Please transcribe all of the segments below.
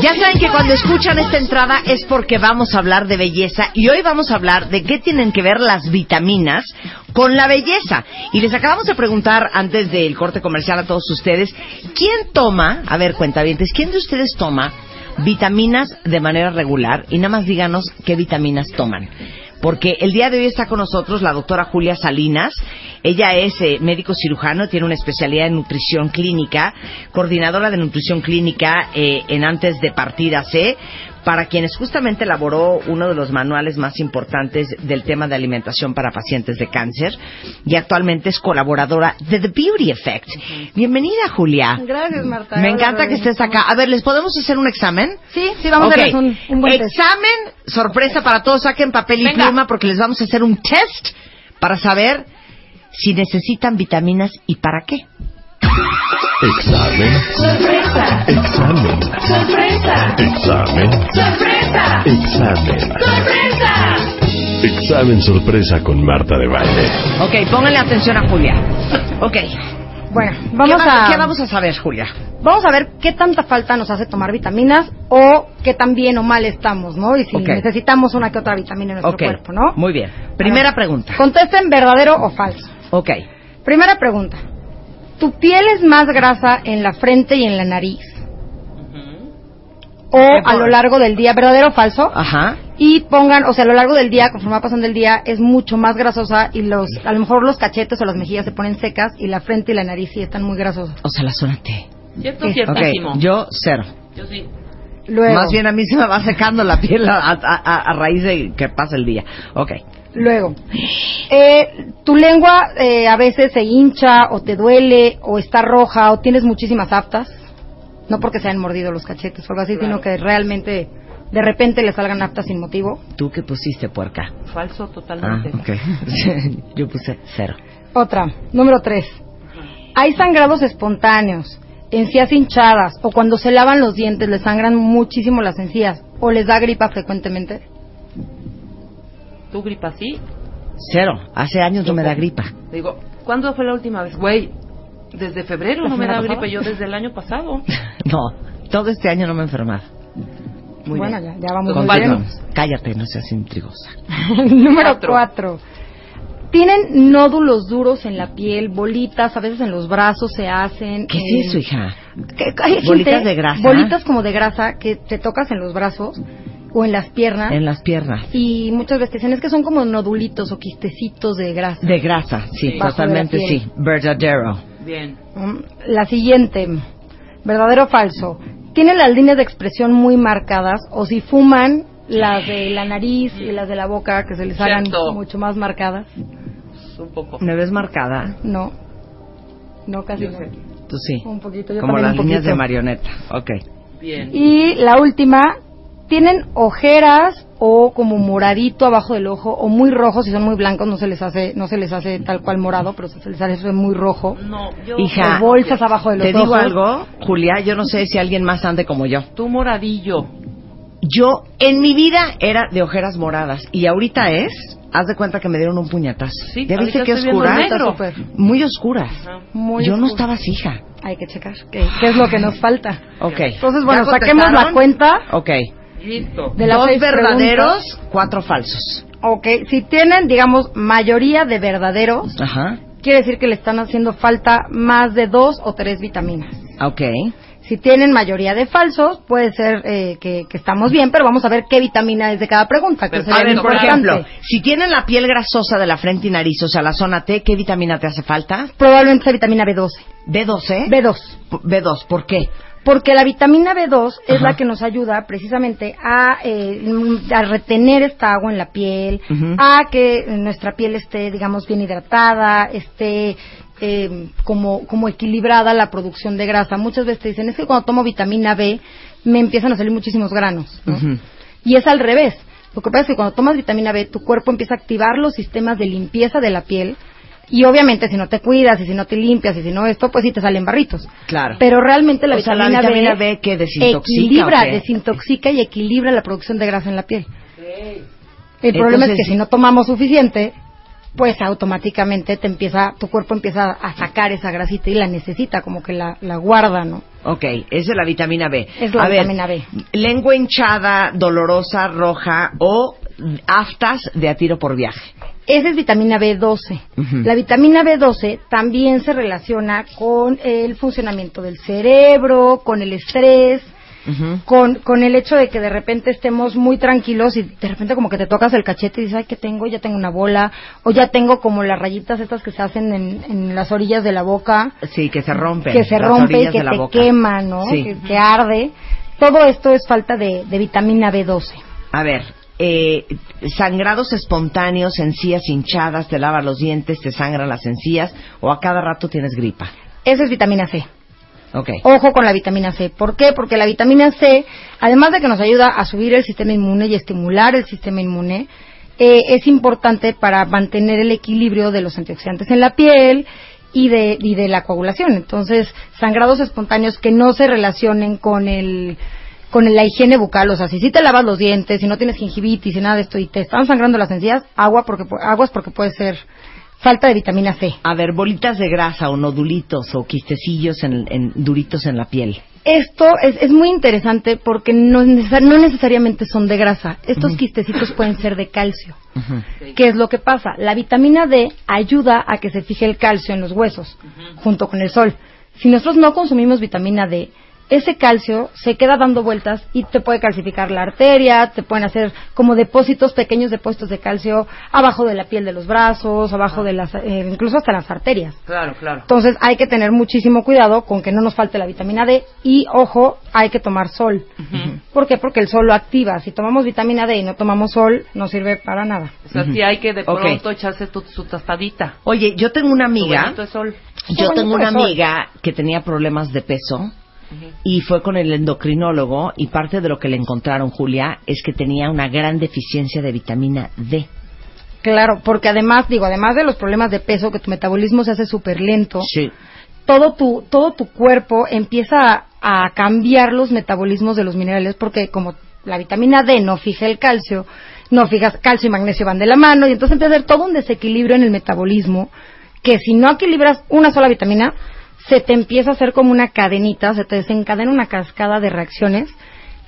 Ya saben que cuando escuchan esta entrada es porque vamos a hablar de belleza y hoy vamos a hablar de qué tienen que ver las vitaminas con la belleza. Y les acabamos de preguntar antes del corte comercial a todos ustedes, ¿quién toma, a ver cuentavientes, quién de ustedes toma vitaminas de manera regular? Y nada más díganos qué vitaminas toman porque el día de hoy está con nosotros la doctora Julia Salinas. Ella es eh, médico cirujano, tiene una especialidad en nutrición clínica, coordinadora de nutrición clínica eh, en antes de partida C, para quienes justamente elaboró uno de los manuales más importantes del tema de alimentación para pacientes de cáncer y actualmente es colaboradora de The Beauty Effect. Bienvenida, Julia. Gracias, Marta. Me encanta que estés acá. A ver, ¿les podemos hacer un examen? Sí, sí, vamos a hacer un, un buen test. Examen, sorpresa para todos, saquen papel y pluma porque les vamos a hacer un test para saber si necesitan vitaminas y para qué. Examen. Sorpresa, Examen. sorpresa, Examen. sorpresa, Examen. sorpresa. Examen sorpresa con Marta de Baile. Ok, pónganle atención a Julia. Ok. Bueno, vamos ¿Qué, va- a ¿Qué vamos a saber, Julia? vamos a ver qué tanta falta nos hace tomar vitaminas o qué tan bien o mal estamos, ¿no? Y si Ok. necesitamos una que otra vitamina en nuestro Ok. cuerpo, ¿no? Muy bien. Primera A ver, pregunta. Contesten verdadero o falso. Ok. Primera pregunta. ¿Tu piel es más grasa en la frente y en la nariz? O a lo largo del día, verdadero o falso? Ajá. y pongan, o sea, a lo largo del día, conforme va pasando el día, es mucho más grasosa y los, a lo mejor los cachetes o las mejillas se ponen secas y la frente y la nariz sí están muy grasosas. O sea, la zona T. Cierto, Sí. ciertísimo. Ok, yo cero. Yo sí. Luego, Más bien a mí se me va secando la piel a, a- a- a raíz de que pasa el día. Ok. Luego, eh, tu lengua eh, a veces se hincha o te duele o está roja o tienes muchísimas aftas, no porque se han mordido los cachetes o algo así, sino que realmente de repente le salgan aftas sin motivo. ¿Tú qué pusiste, puerca? Falso Ah, totalmente. ok. yo puse cero. Otra, número tres. Hay sangrados espontáneos, encías hinchadas o cuando se lavan los dientes les sangran muchísimo las encías o les da gripa frecuentemente. ¿Tú gripa sí? Cero. Hace años no me da gripa. Digo, ¿cuándo fue la última vez? Güey, desde febrero ¿La no me da gripa. Yo desde el año pasado. No, todo este año no me he enfermado. Muy bueno, bien. ya, ya vamos bien. Cállate, no seas intrigosa. número Cuatro. cuatro. Tienen nódulos duros en la piel, bolitas, a veces en los brazos se hacen. ¿Qué eh, es eso, hija? que- hay gente- ¿Bolitas de grasa? Bolitas como de grasa que te tocas en los brazos o en las piernas. En las piernas. Y muchas veces dicen es que son como nodulitos o quistecitos de grasa. De grasa, sí, totalmente sí. Verdadero. Bien. Mm, La siguiente, verdadero o falso. Tienen las líneas de expresión muy marcadas o si fuman las de la nariz y las de la boca que se les hagan Cierto. mucho más marcadas. Un poco. ¿Me ves marcada? No, no casi Yo no. sé. Tú sí. Un poquito, yo Como las un líneas poquito. de marioneta. Ok. Bien. Y la última, tienen ojeras o como moradito abajo del ojo o muy rojo si son muy blancos no se les hace no se les hace tal cual morado pero se les hace muy rojo No, yo. Hija, o bolsas abajo de los Te ojos digo algo, Julia, yo no sé si alguien más ande como yo. Tú moradillo. Yo en mi vida era de ojeras moradas y ahorita es, haz de cuenta que me dieron un puñetazo. Sí, ¿Ya viste qué estoy viendo oscura? negro. Está súper. Muy oscuras. Muy yo no estaba así, hija. hay que checar qué, qué es lo que nos falta Ok. entonces bueno ¿Ya saquemos la cuenta Ok. Listo. de las Dos verdaderos, preguntas. cuatro falsos. Ok, si tienen digamos mayoría de verdaderos Ajá. quiere decir que le están haciendo falta más de dos o tres vitaminas Ok. Si tienen mayoría de falsos, puede ser eh, que, que estamos bien, pero vamos a ver qué vitamina es de cada pregunta. Que A ver, por ejemplo, si tienen la piel grasosa de la frente y nariz, o sea, la zona T, ¿qué vitamina te hace falta? Probablemente sea vitamina B12. B12. B2. B2, ¿por qué? Porque la vitamina B2 es Ajá. la que nos ayuda precisamente a, eh, a retener esta agua en la piel, a que nuestra piel esté, digamos, bien hidratada, esté eh, como, como equilibrada la producción de grasa. Muchas veces te dicen, es que cuando tomo vitamina B me empiezan a salir muchísimos granos. Y es al revés. Lo que pasa es que cuando tomas vitamina B, tu cuerpo empieza a activar los sistemas de limpieza de la piel. Y obviamente si no te cuidas y si no te limpias y si no esto, pues sí te salen barritos. Claro. Pero realmente la O sea, vitamina, la vitamina B, ¿qué? ¿Desintoxica equilibra, desintoxica y equilibra la producción de grasa en la piel. El problema es que si no tomamos suficiente, pues automáticamente te empieza, tu cuerpo empieza a sacar esa grasita y la necesita, como que la, la guarda, ¿no? Ok, esa es la vitamina B. Es la A ver, vitamina B. Lengua hinchada, dolorosa, roja o aftas de a tiro por viaje. Esa es vitamina B12. Ujú. La vitamina B12 también se relaciona con el funcionamiento del cerebro, con el estrés, con, con el hecho de que de repente estemos muy tranquilos y de repente como que te tocas el cachete y dices, ay, ¿qué tengo? Ya tengo una bola, o ya tengo como las rayitas estas que se hacen en, en las orillas de la boca, Sí, que se rompen. que se rompe y que te boca. quema, ¿no? Sí. Que, que arde. Todo esto es falta de, de vitamina B12. A ver, eh, sangrados espontáneos, encías hinchadas, te lavas los dientes, te sangran las encías o a cada rato tienes gripa. Esa es vitamina C. Ok. Ojo con la vitamina C. ¿Por qué? Porque la vitamina C, además de que nos ayuda a subir el sistema inmune y estimular el sistema inmune, eh, es importante para mantener el equilibrio de los antioxidantes en la piel y de, y de la coagulación. Entonces, sangrados espontáneos que no se relacionen con el con la higiene bucal, o sea, si sí te lavas los dientes, si no tienes gingivitis y nada de esto y te están sangrando las encías, agua porque aguas porque puede ser falta de vitamina C. A ver, bolitas de grasa o nodulitos o quistecillos en, en- duritos en la piel. Esto es, es muy interesante porque no, no necesariamente son de grasa. Estos quistecitos pueden ser de calcio. Ujú. ¿Qué es lo que pasa? La vitamina D ayuda a que se fije el calcio en los huesos, junto con el sol. Si nosotros no consumimos vitamina D, ese calcio se queda dando vueltas y te puede calcificar la arteria, te pueden hacer como depósitos, pequeños depósitos de calcio abajo de la piel de los brazos, abajo de las, eh, incluso hasta las arterias. Claro, claro. Entonces hay que tener muchísimo cuidado con que no nos falte la vitamina D y ojo, hay que tomar sol. ¿Por qué? Porque el sol lo activa. Si tomamos vitamina D y no tomamos sol, no sirve para nada. O sea, sí hay que de pronto echarse tu- su tostadita. Oye, yo tengo una amiga, sol. yo tengo una sol. amiga que tenía problemas de peso y fue con el endocrinólogo y parte de lo que le encontraron, Julia, es que tenía una gran deficiencia de vitamina D. Claro, porque además, digo, además de los problemas de peso, que tu metabolismo se hace súper lento, Sí. todo tu, todo tu cuerpo empieza a, a cambiar los metabolismos de los minerales, porque como la vitamina D no fija el calcio, no fijas calcio y magnesio van de la mano, y entonces empieza a haber todo un desequilibrio en el metabolismo, que si no equilibras una sola vitamina, se te empieza a hacer como una cadenita, se te desencadena una cascada de reacciones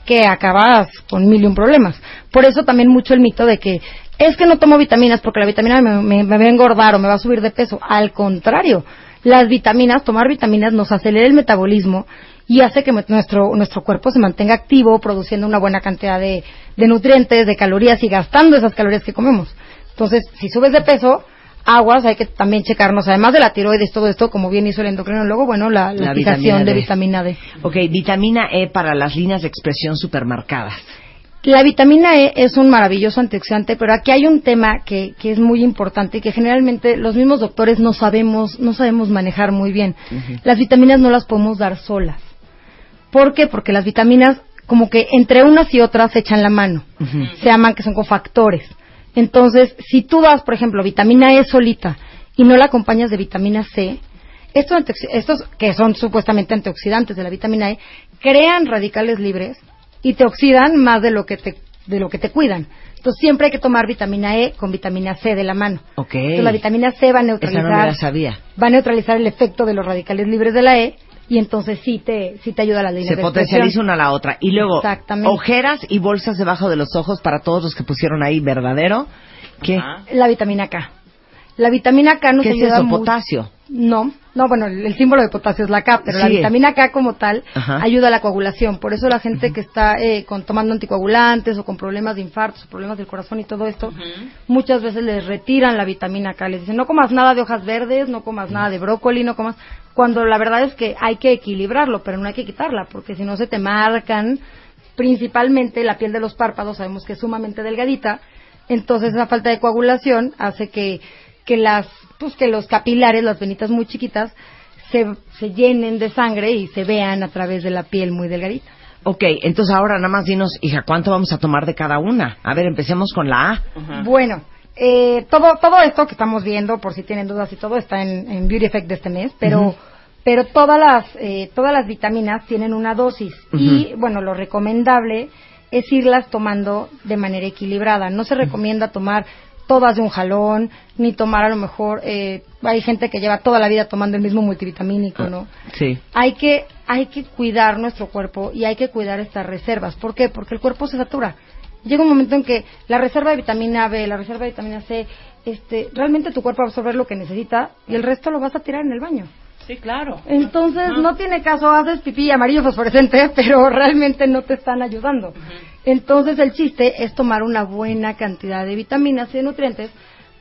que acabas con mil y un problemas. Por eso también mucho el mito de que es que no tomo vitaminas porque la vitamina me, me- me va a engordar o me va a subir de peso. Al contrario, las vitaminas, tomar vitaminas nos acelera el metabolismo y hace que nuestro, nuestro cuerpo se mantenga activo, produciendo una buena cantidad de, de nutrientes, de calorías y gastando esas calorías que comemos. Entonces, si subes de peso, aguas, hay que también checarnos, además de la tiroides, todo esto, como bien hizo el endocrinólogo, bueno, la, la, vitamina de vitamina D. Ok, vitamina E para las líneas de expresión supermarcadas. La vitamina E es un maravilloso antioxidante, pero aquí hay un tema que, que es muy importante y que generalmente los mismos doctores no sabemos, no sabemos manejar muy bien. Las vitaminas no las podemos dar solas. ¿Por qué? Porque las vitaminas, como que entre unas y otras se echan la mano. Se llaman que son cofactores. Entonces, si tú das, por ejemplo, vitamina E solita y no la acompañas de vitamina C, estos, estos que son supuestamente antioxidantes de la vitamina E, crean radicales libres y te oxidan más de lo que te, de lo que te cuidan. Entonces siempre hay que tomar vitamina E con vitamina C de la mano. Ok. Entonces la vitamina C va a Esa no me neutralizar, la sabía. va a neutralizar el efecto de los radicales libres de la E y entonces sí te, sí te ayuda a la línea Se de potencializa una a la otra. Y luego, Exactamente. ojeras y bolsas debajo de los ojos para todos los que pusieron ahí verdadero. ¿Qué? Ajá. La vitamina K. La vitamina K nos ¿Qué es ayuda eso? mucho- Potasio. No, no, bueno, el, el símbolo de potasio es la K, pero la vitamina K como tal Ajá. ayuda a la coagulación. Por eso la gente que está eh, con, tomando anticoagulantes o con problemas de infartos problemas del corazón y todo esto, muchas veces les retiran la vitamina K. Les dicen, no comas nada de hojas verdes, no comas nada de brócoli, no comas... Cuando la verdad es que hay que equilibrarlo, pero no hay que quitarla, porque si no se te marcan, principalmente la piel de los párpados, sabemos que es sumamente delgadita, entonces esa falta de coagulación hace que que las, pues que los capilares, las venitas muy chiquitas, se, se llenen de sangre y se vean a través de la piel muy delgadita. Ok, entonces ahora nada más dinos, hija, ¿cuánto vamos a tomar de cada una? A ver, empecemos con la A. Bueno, eh, todo, todo esto que estamos viendo, por si tienen dudas y todo, está en, en Beauty Effect de este mes, pero, pero todas las, eh, todas las vitaminas tienen una dosis y, bueno, lo recomendable es irlas tomando de manera equilibrada. No se recomienda tomar todas de un jalón, ni tomar a lo mejor, eh, hay gente que lleva toda la vida tomando el mismo multivitamínico, ¿no? Sí. hay que hay que cuidar nuestro cuerpo y hay que cuidar estas reservas. ¿Por qué? Porque el cuerpo se satura. Llega un momento en que la reserva de vitamina B, la reserva de vitamina C, este, realmente tu cuerpo va a absorber lo que necesita y el resto lo vas a tirar en el baño. Sí, claro. Entonces no tiene caso, haces pipí amarillo fosforescente, pero realmente no te están ayudando. Entonces el chiste es tomar una buena cantidad de vitaminas y de nutrientes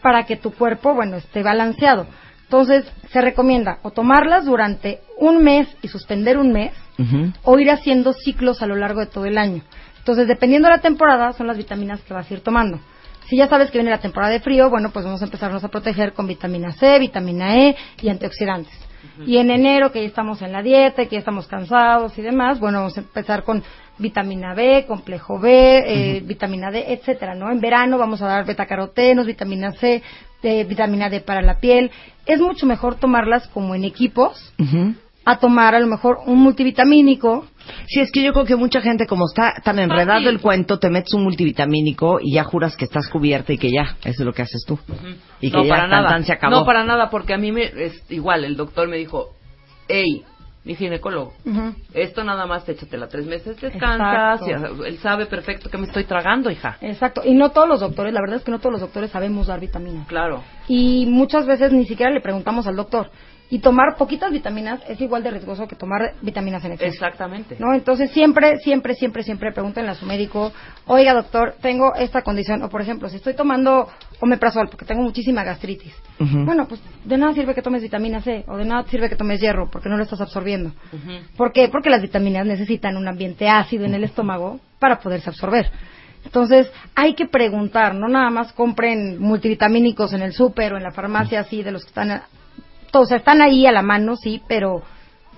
para que tu cuerpo, bueno, esté balanceado. Entonces se recomienda o tomarlas durante un mes y suspender un mes o ir haciendo ciclos a lo largo de todo el año. Entonces, dependiendo de la temporada, son las vitaminas que vas a ir tomando. Si ya sabes que viene la temporada de frío, bueno, pues vamos a empezarnos a proteger con vitamina C, vitamina E y antioxidantes. Y en enero, que ya estamos en la dieta, que ya estamos cansados y demás, bueno, vamos a empezar con vitamina B, complejo B, eh, vitamina D, etcétera, ¿no? En verano vamos a dar betacarotenos, vitamina C, eh, vitamina D para la piel. Es mucho mejor tomarlas como en equipos a tomar a lo mejor un multivitamínico Sí, es que yo creo que mucha gente, como está tan enredado el cuento, te metes un multivitamínico y ya juras que estás cubierta y que ya, eso es lo que haces tú. Y que no, ya para tan, nada. tan se acabó. No, para nada, porque a mí me es igual, el doctor me dijo, hey, mi ginecólogo, esto nada más échatela tres meses, descansas, Exacto. y él sabe perfecto que me estoy tragando, hija. Exacto, y no todos los doctores, la verdad es que no todos los doctores sabemos dar vitaminas. Claro. Y muchas veces ni siquiera le preguntamos al doctor. Y tomar poquitas vitaminas es igual de riesgoso que tomar vitaminas en exceso. Exactamente. ¿No? Entonces siempre, siempre, siempre, siempre pregúntenle a su médico, oiga doctor, tengo esta condición, o por ejemplo, si estoy tomando omeprazol porque tengo muchísima gastritis, bueno, pues de nada sirve que tomes vitamina C, o de nada sirve que tomes hierro, porque no lo estás absorbiendo. Ujú. ¿Por qué? Porque las vitaminas necesitan un ambiente ácido en el estómago para poderse absorber. Entonces, hay que preguntar, no nada más compren multivitamínicos en el súper o en la farmacia, así, de los que están, a- todos están ahí a la mano, sí, pero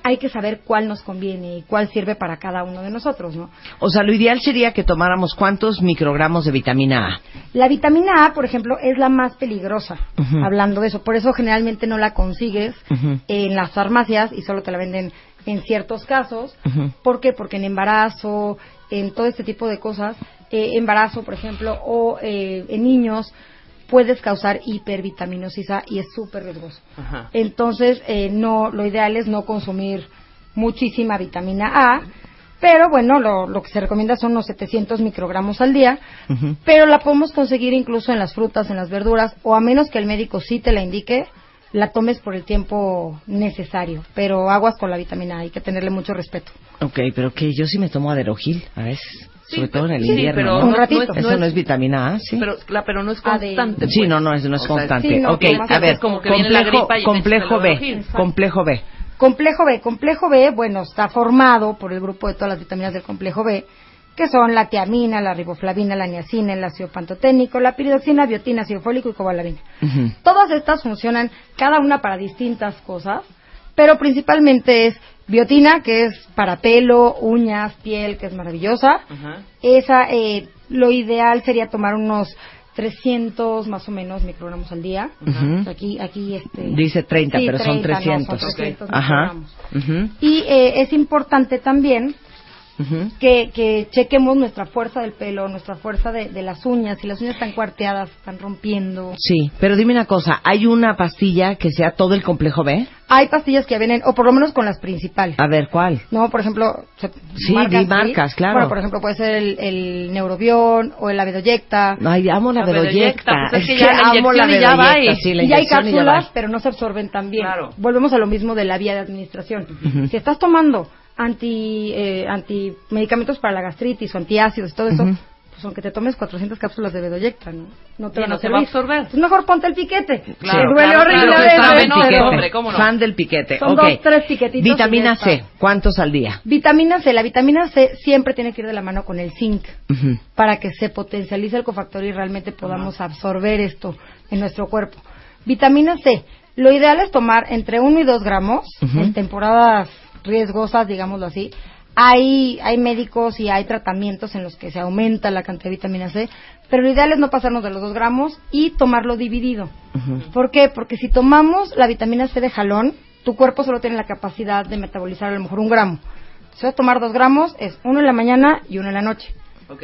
hay que saber cuál nos conviene y cuál sirve para cada uno de nosotros, ¿no? O sea, lo ideal sería que tomáramos cuántos microgramos de vitamina A. La vitamina A, por ejemplo, es la más peligrosa, hablando de eso. Por eso generalmente no la consigues en las farmacias y solo te la venden en ciertos casos. ¿Por qué? Porque en embarazo, en todo este tipo de cosas, eh, embarazo, por ejemplo, o eh, en niños, puedes causar hipervitaminosis A y es súper riesgoso. Ajá. Entonces, eh, no, lo ideal es no consumir muchísima vitamina A, pero bueno, lo, lo que se recomienda son unos 700 microgramos al día, pero la podemos conseguir incluso en las frutas, en las verduras, o a menos que el médico sí te la indique, la tomes por el tiempo necesario. Pero aguas con la vitamina A, hay que tenerle mucho respeto. Ok, pero que yo sí me tomo aderogil a veces, sobre todo en el sí, invierno. pero ¿no? Un no- ratito. no es- Eso no es vitamina A, sí. Pero, la- pero no es constante. Sí, pues. no, no, es, no es O sea, constante. sí, no, ok, a ver, es como que viene la complejo, gripa y complejo B, complejo B. Complejo B. Complejo B, bueno, está formado por el grupo de todas las vitaminas del complejo B, que son la tiamina, la riboflavina, la niacina, el ácido pantoténico, la piridoxina, biotina, ácido fólico y cobalamina. Todas estas funcionan cada una para distintas cosas, pero principalmente es biotina, que es para pelo, uñas, piel, que es maravillosa. Ajá. Esa, eh, lo ideal sería tomar unos 300 más o menos microgramos al día. Ujú. Aquí, aquí este. Dice 30, Sí, pero son 30, no, 300. son 300 Ajá. microgramos. Ujú. Y eh, es importante también que, que chequemos nuestra fuerza del pelo, nuestra fuerza de, de las uñas. Si las uñas están cuarteadas, están rompiendo. Sí, pero dime una cosa, ¿hay una pastilla que sea todo el complejo B? Hay pastillas que vienen, o por lo menos con las principales. A ver, ¿cuál? No, por ejemplo, se- Sí, di marcas, claro. Bueno, por ejemplo, puede ser el, el Neurobión o el Abedoyecta. Ay, amo la. Bedoyecta, pues es que ya la amo la inyección y ya va y- sí, la y hay cápsulas, pero no se absorben tan bien. Claro. Volvemos a lo mismo de la vía de administración. Si estás tomando anti, eh, anti medicamentos para la gastritis o antiácidos y todo eso. Pues aunque te tomes 400 cápsulas de bedoyecta, ¿no? No te van no a te va a absorber. Pues mejor ponte el piquete. Claro, que duele claro, horrible claro, sabe, no, pero hombre, ¿cómo no? Fan del piquete. Son dos, tres piquetitos Vitamina C. ¿cuántos al día? Vitamina C. La vitamina C siempre tiene que ir de la mano con el zinc para que se potencialice el cofactor y realmente podamos absorber esto en nuestro cuerpo. Vitamina C. Lo ideal es tomar entre 1 y 2 gramos en temporadas riesgosas, digámoslo así. Hay, hay médicos y hay tratamientos en los que se aumenta la cantidad de vitamina C, pero lo ideal es no pasarnos de los 2 gramos y tomarlo dividido. ¿Por qué? Porque si tomamos la vitamina C de jalón, tu cuerpo solo tiene la capacidad de metabolizar a lo mejor un gramo. Si vas a tomar dos gramos, es uno en la mañana y uno en la noche. Ok.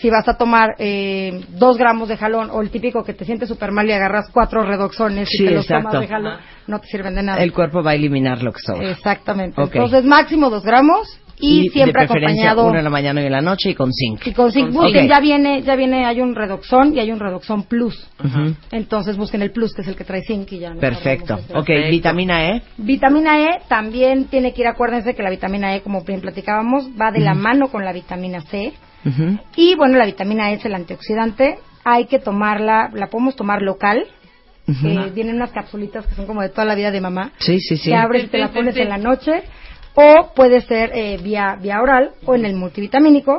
Si vas a tomar eh, dos gramos de jalón o el típico que te sientes súper mal y agarras cuatro redoxones Sí, y te los exacto. tomas de jalón, no te sirven de nada. El cuerpo va a eliminar lo que sobra. Exactamente. Entonces, máximo dos gramos y, siempre de preferencia acompañado uno en la mañana y en la noche y con zinc. y con zinc. Con Busquen, ya viene, ya viene, hay un redoxón y hay un redoxón plus. Entonces busquen el plus, que es el que trae zinc y ya. no Perfecto. Ok, Perfecto. vitamina E. Vitamina E también tiene que ir, acuérdense que la vitamina E, como bien platicábamos, va de la mano con la vitamina C. Y bueno, la vitamina E es el antioxidante. Hay que tomarla, la podemos tomar local. Ujú. Eh, vienen unas capsulitas que son como de toda la vida de mamá. Sí, sí, sí. Que abres y te la Sí, sí, pones sí. en la noche. O puede ser eh, vía, vía oral o en el multivitamínico.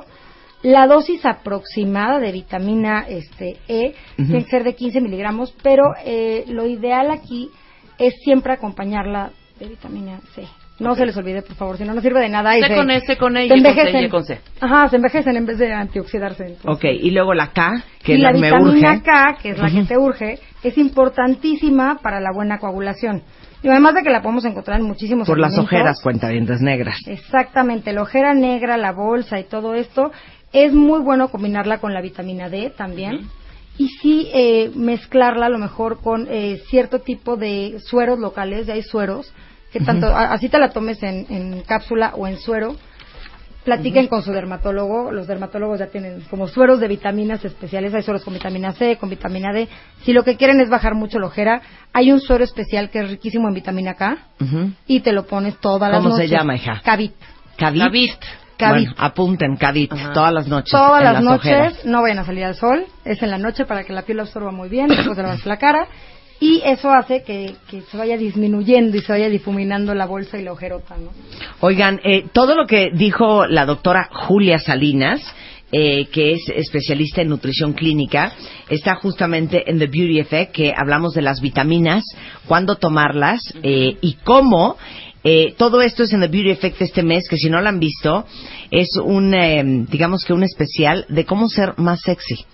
La dosis aproximada de vitamina este, E tiene que ser de 15 miligramos, pero eh, lo ideal aquí es siempre acompañarla de vitamina C. No se les olvide, por favor, si no, no sirve de nada. C se- con E, C con E, se Y envejecen. Y con C. Ajá, se envejecen en vez de antioxidarse. entonces. Ok, y luego la K, que y es la la que me vitamina urge. K, que es la que te urge, es importantísima para la buena coagulación. Y además de que la podemos encontrar en muchísimos Por las ojeras, cuentavientes negras. Exactamente, la ojera negra, la bolsa y todo esto, es muy bueno combinarla con la vitamina D también. Y sí eh, mezclarla a lo mejor con eh, cierto tipo de sueros locales, ya hay sueros, que tanto, a- así te la tomes en, en cápsula o en suero, platiquen con su dermatólogo, los dermatólogos ya tienen como sueros de vitaminas especiales, hay sueros con vitamina C, con vitamina D, si lo que quieren es bajar mucho la ojera, hay un suero especial que es riquísimo en vitamina K y te lo pones todas las ¿Cómo se noches. llama, hija? Cavit. Cavit. Cavit. Cavit. Bueno, apunten, Cavit, Ajá. todas las noches. Todas en las, noches, ojeras. no vayan a salir al sol, es en la noche para que la piel lo absorba muy bien, después de lavarse la cara, y eso hace que, que se vaya disminuyendo y se vaya difuminando la bolsa y la ojerota, ¿no? Oigan, eh, todo lo que dijo la doctora Julia Salinas, eh, que es especialista en nutrición clínica, está justamente en The Beauty Effect, que hablamos de las vitaminas, cuándo tomarlas eh, y cómo. Eh, todo esto es en The Beauty Effect este mes, que si no lo han visto, es un, eh, digamos que un especial de cómo ser más sexy.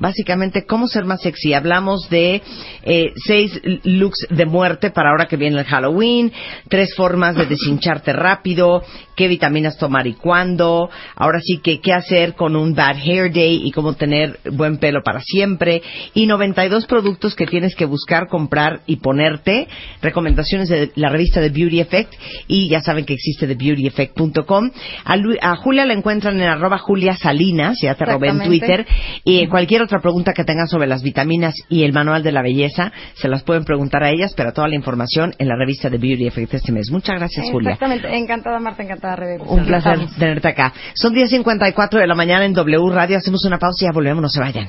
Básicamente, ¿cómo ser más sexy? Hablamos de eh, seis looks de muerte para ahora que viene el Halloween, tres formas de deshincharte rápido, qué vitaminas tomar y cuándo, ahora sí que qué hacer con un bad hair day y cómo tener buen pelo para siempre, y 92 productos que tienes que buscar, comprar y ponerte, recomendaciones de la revista de Beauty Effect, y ya saben que existe de beautyeffect.com. A, Lu- a Julia la encuentran en arroba Julia Salinas, ya te robé en. Twitter, y cualquier otra pregunta que tengan sobre las vitaminas y el manual de la belleza, se las pueden preguntar a ellas, pero toda la información en la revista de Beauty Effect este mes. Muchas gracias, Julia. Exactamente, encantada Marta, encantada Rebe. Un placer tenerte acá. Son 10.54 de la mañana en W Radio. Hacemos una pausa y ya volvemos, no se vayan.